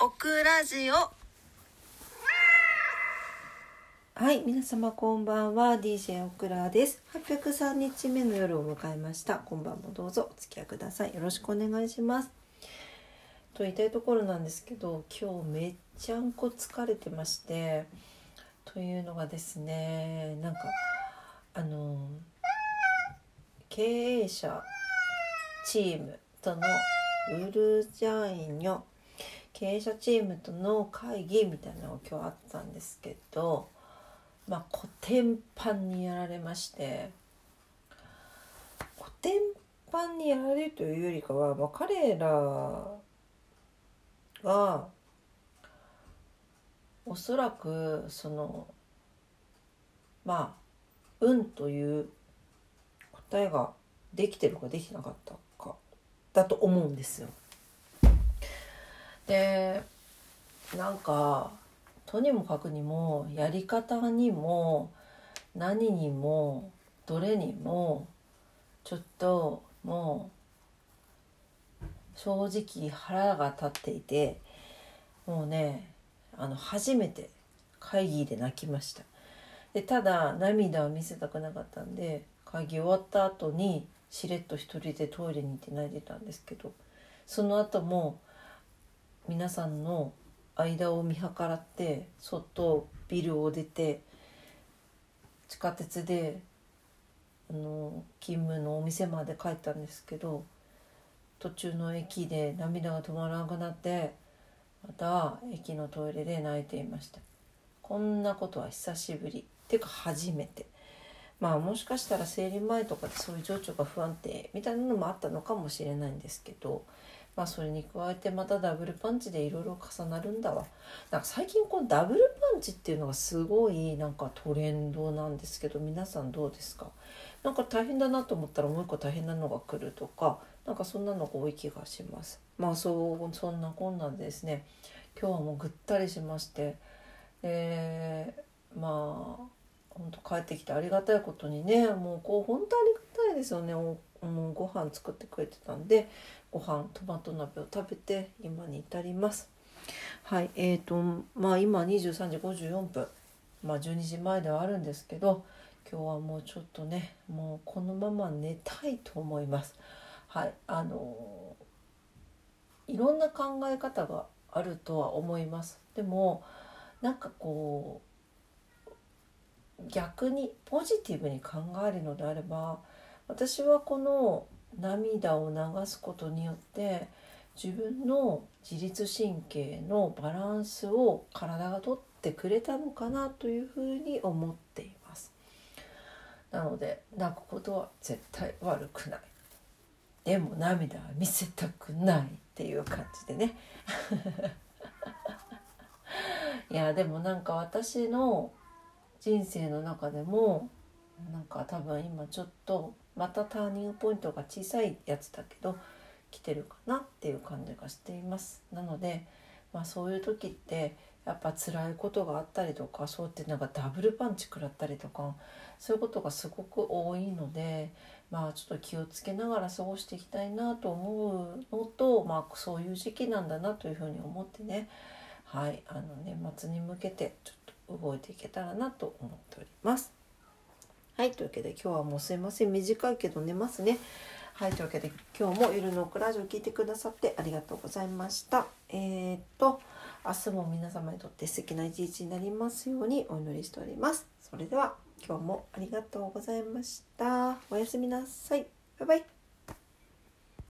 オクラジオはい、皆様こんばんは、DJ オクラです。803日目の夜を迎えました。今晩もどうぞお付き合いください。よろしくお願いします。と言いたいところなんですけど、今日めっちゃんこ疲れてまして、というのがですね、なんかあの経営者チームとのウルジャイニョ経営者チームとの会議みたいなのが今日あったんですけど。まあコテンパンにやられましてコテンパンにやられるというよりかは、まあ、彼らがおそらくそのまあ運という答えができてるかできなかったかだと思うんですよ。でなんかとにもかくにもやり方にも何にもどれにもちょっともう正直腹が立っていてもうねあの初めて会議で泣きました。でただ涙は見せたくなかったんで会議終わった後にしれっと一人でトイレに行って泣いてたんですけどその後も皆さんの間を見計らってそっとビルを出て地下鉄であの勤務のお店まで帰ったんですけど途中の駅で涙が止まらなくなってまた駅のトイレで泣いていました。こんなことは久しぶり。っていうか初めて。まあもしかしたら生理前とかでそういう情緒が不安定みたいなのもあったのかもしれないんですけどまあそれに加えてまたダブルパンチでいろいろ重なるんだわ。なんか最近このダブルパンチっていうのがすごいなんかトレンドなんですけど皆さんどうですか？なんか大変だなと思ったらもう一個大変なのが来るとかなんかそんなのが多い気がします。まあそうそんなこんなんでですね。今日はもうぐったりしまして。えー、まあ本当帰ってきてありがたいことにねもうこう本当ありがたいですよね。もうご飯作ってくれてたんでご飯トマト鍋を食べて今に至ります。はいえーとまあ今23時54分。まあ12時前ではあるんですけど今日はもうちょっとねもうこのまま寝たいと思います。はいあのいろんな考え方があるとは思います。でもなんかこう逆にポジティブに考えるのであれば私はこの涙を流すことによって自分の自律神経のバランスを体がとってくれたのかなというふうに思っています。なので泣くことは絶対悪くない。でも涙は見せたくないっていう感じでね。いやでもなんか私の人生の中でもなんか多分今ちょっとまたターニングポイントが小さいやつだけど来てるかなっていう感じがしていますなので、まあ、そういう時ってやっぱ辛いことがあったりとかそうってなんかダブルパンチ食らったりとかそういうことがすごく多いのでまあちょっと気をつけながら過ごしていきたいなと思うのと、まあ、そういう時期なんだなというふうに思ってねはいあの年末に向けてちょっと動いていけたらなと思っております。はい、というわけで今日はもうすいません短いけど寝ますね。はい、というわけで今日も夜のオクラジオを聞いてくださってありがとうございました。えー、っと明日も皆様にとって素敵な一日になりますようにお祈りしております。それでは今日もありがとうございました。おやすみなさい。バイバイ。